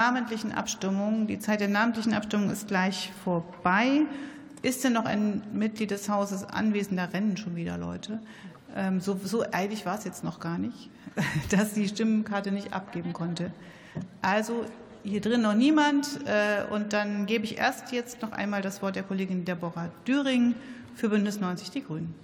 namentlichen Abstimmung. Die Zeit der namentlichen Abstimmung ist gleich vorbei. Ist denn noch ein Mitglied des Hauses anwesend? Da rennen schon wieder Leute. Ähm, so, so eilig war es jetzt noch gar nicht, dass die Stimmenkarte nicht abgeben konnte. Also hier drin noch niemand. Äh, und dann gebe ich erst jetzt noch einmal das Wort der Kollegin Deborah Düring für Bündnis 90 Die Grünen.